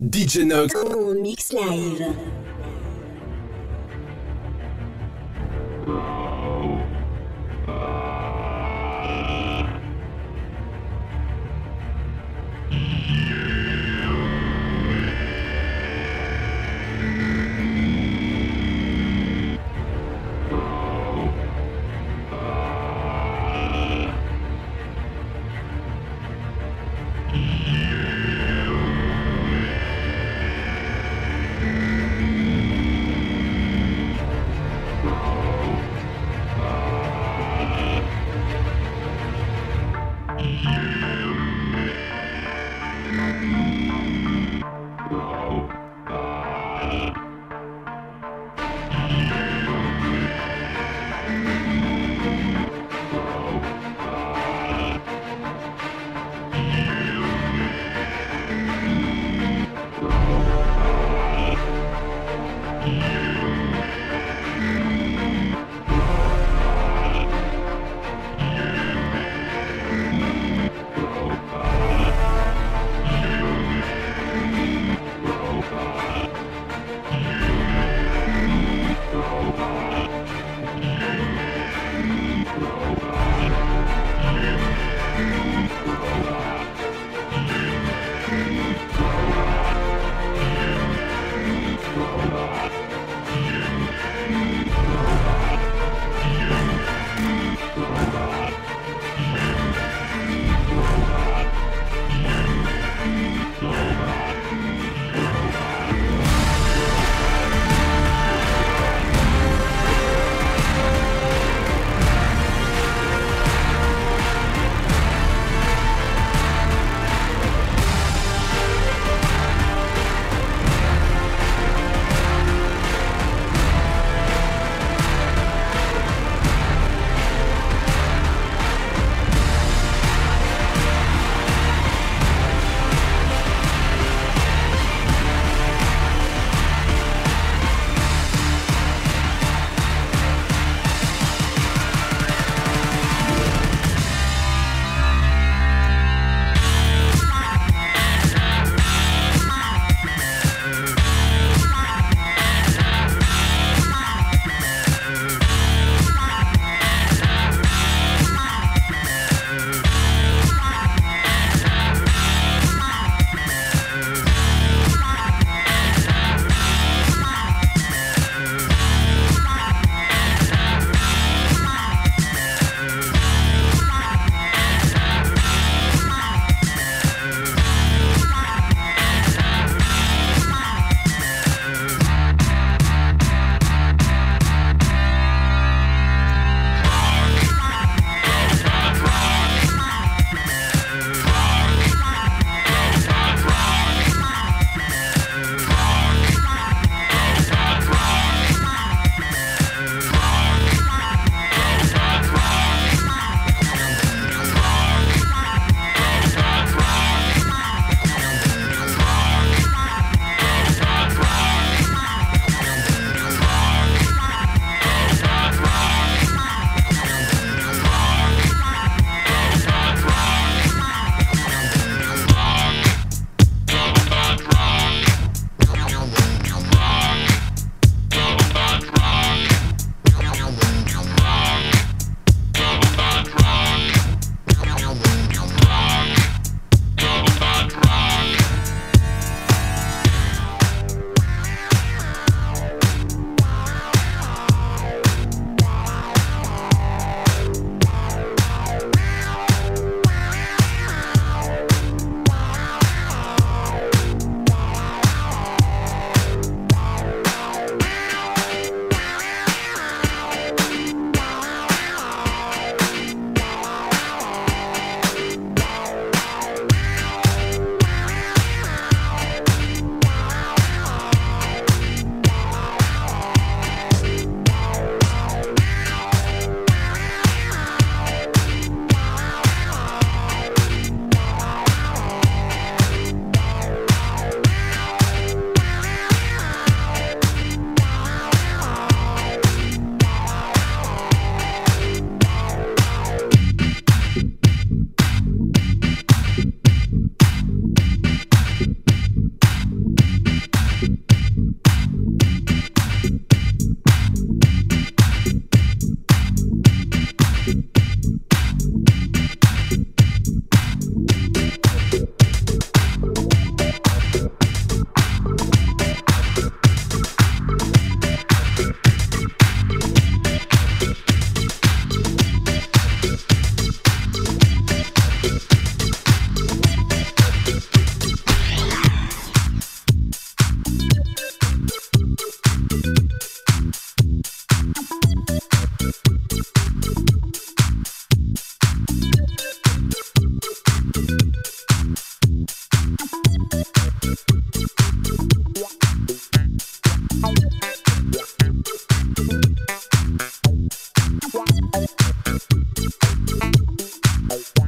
DJ Nox. En mix live. Bye.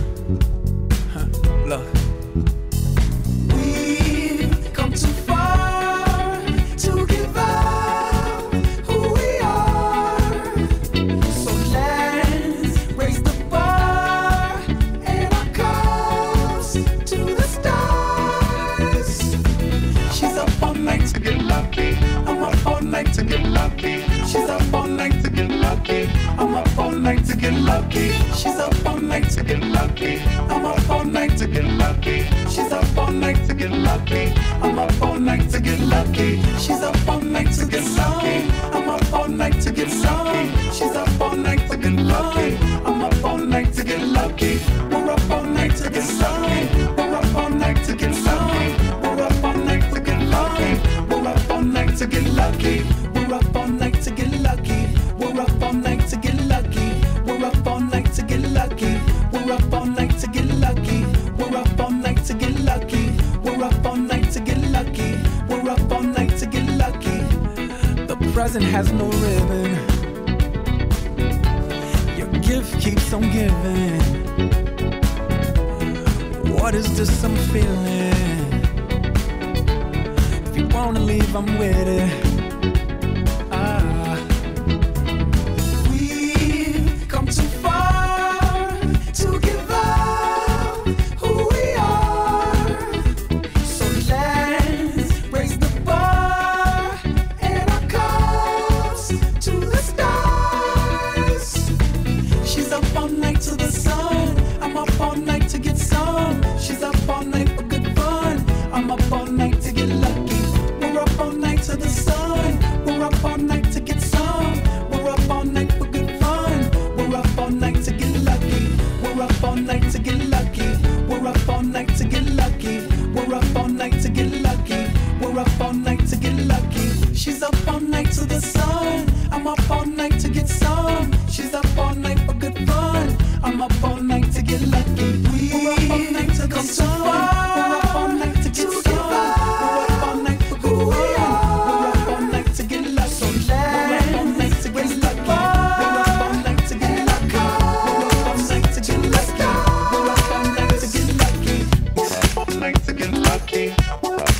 I'm up all night to get lucky. She's up all night to get lucky. I'm up all night to get lucky. She's up all night to get lucky. I'm up all night to get lucky.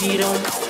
We don't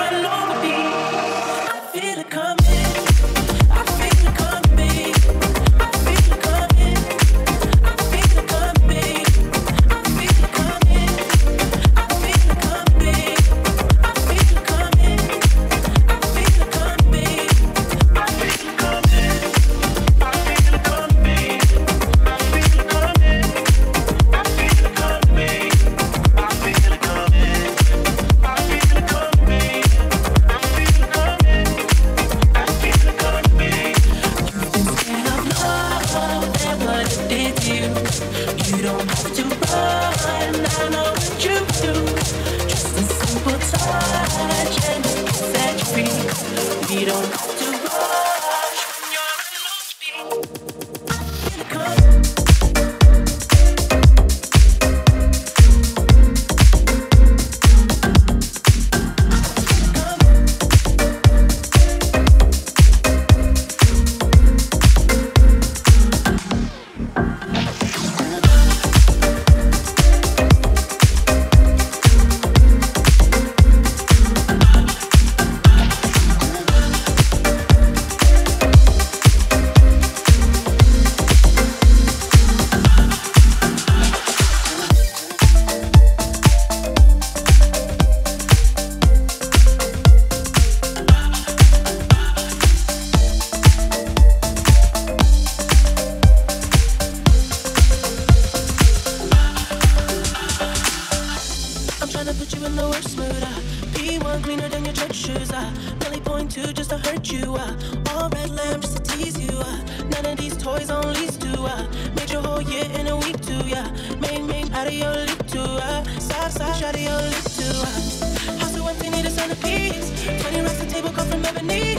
trying to put you in the worst mood. Uh. P1 cleaner than your church shoes. Uh. Belly point two just to hurt you. Uh. All red lamb just to tease you. Uh. None of these toys on lease too. Uh. Made your whole year in a week too. Yeah. Main main out of your lip too. Uh. Side side out of your lip too. Uh. House so empty need a centerpiece. Twenty racks a table cut from ebony.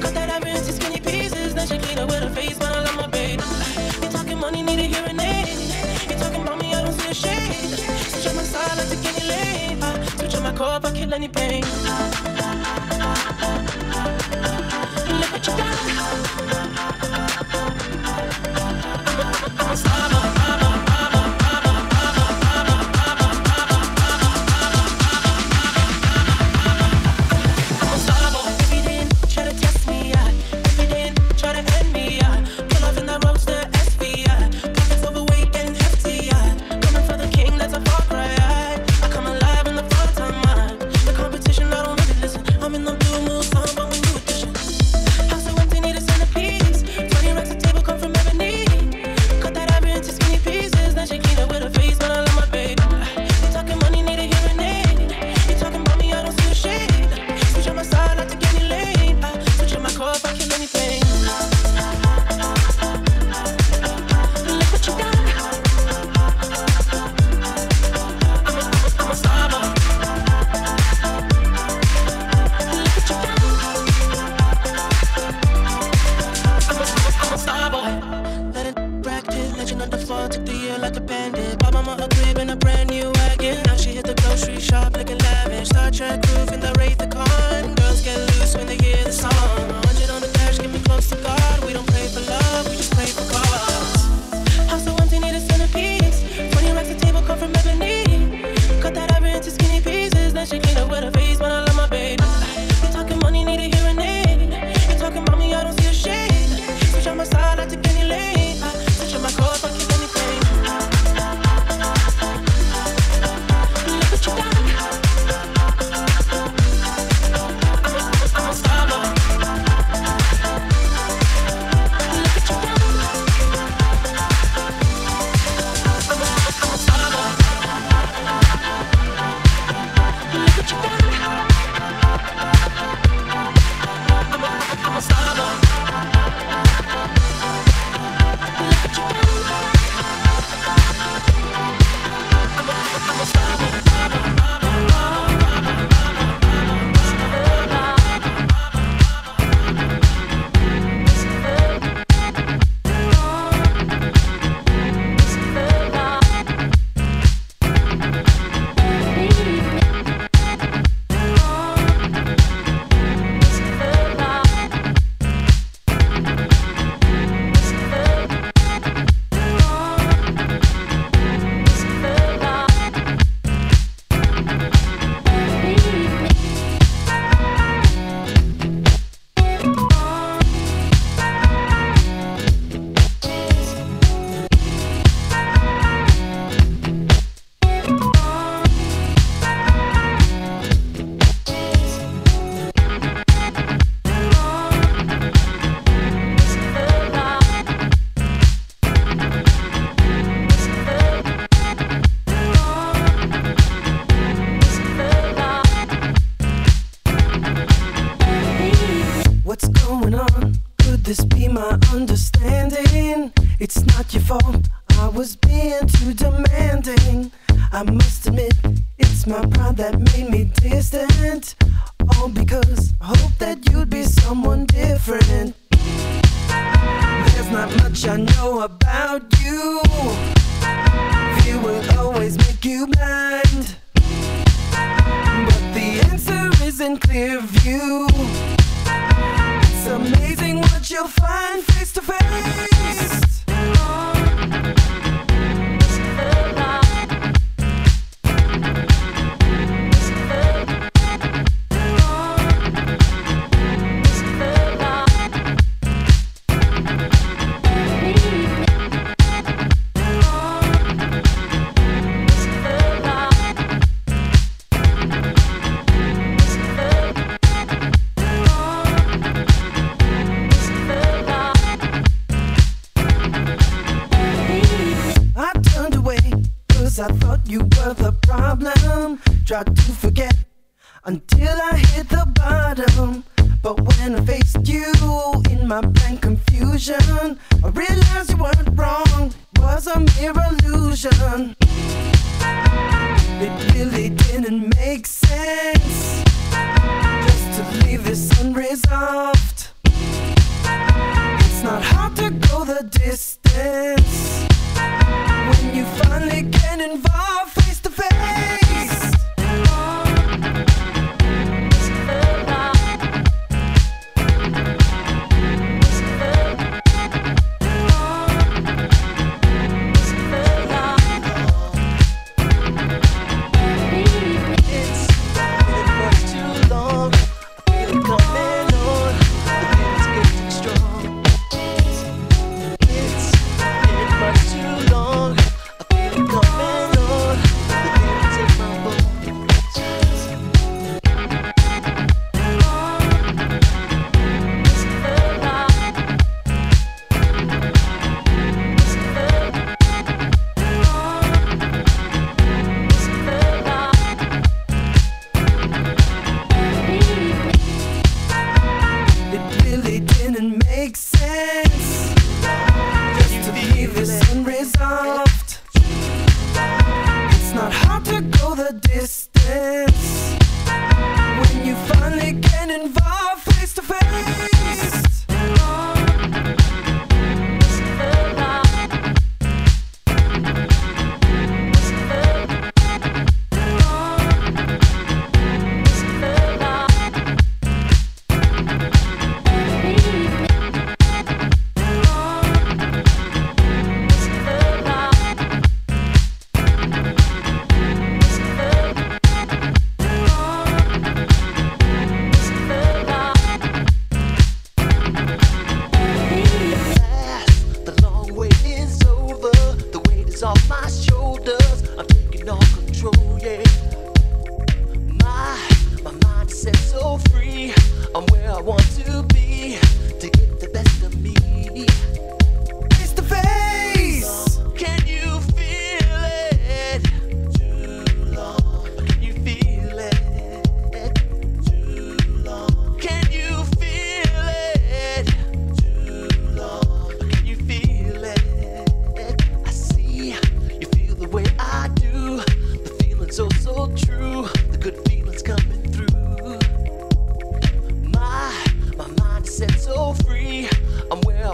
Cut that iron into skinny pieces. Then she clean up with her face, but I love my killing. Uh, you my cup, I kill any pain. Uh, was being too demanding. I must admit, it's my pride that made me distant. All because I hoped that you'd be someone different. There's not much I know about you. Fear will always make you blind. But the answer is in clear view. It's amazing what you'll find face to face. Cause I thought you were the problem. Tried to forget until I hit the bottom. But when I faced you in my blank confusion, I realized you weren't wrong. It was a mere illusion. It really didn't make sense just to leave this unresolved. It's not hard to go the distance when you finally get involved face to face.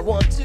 Want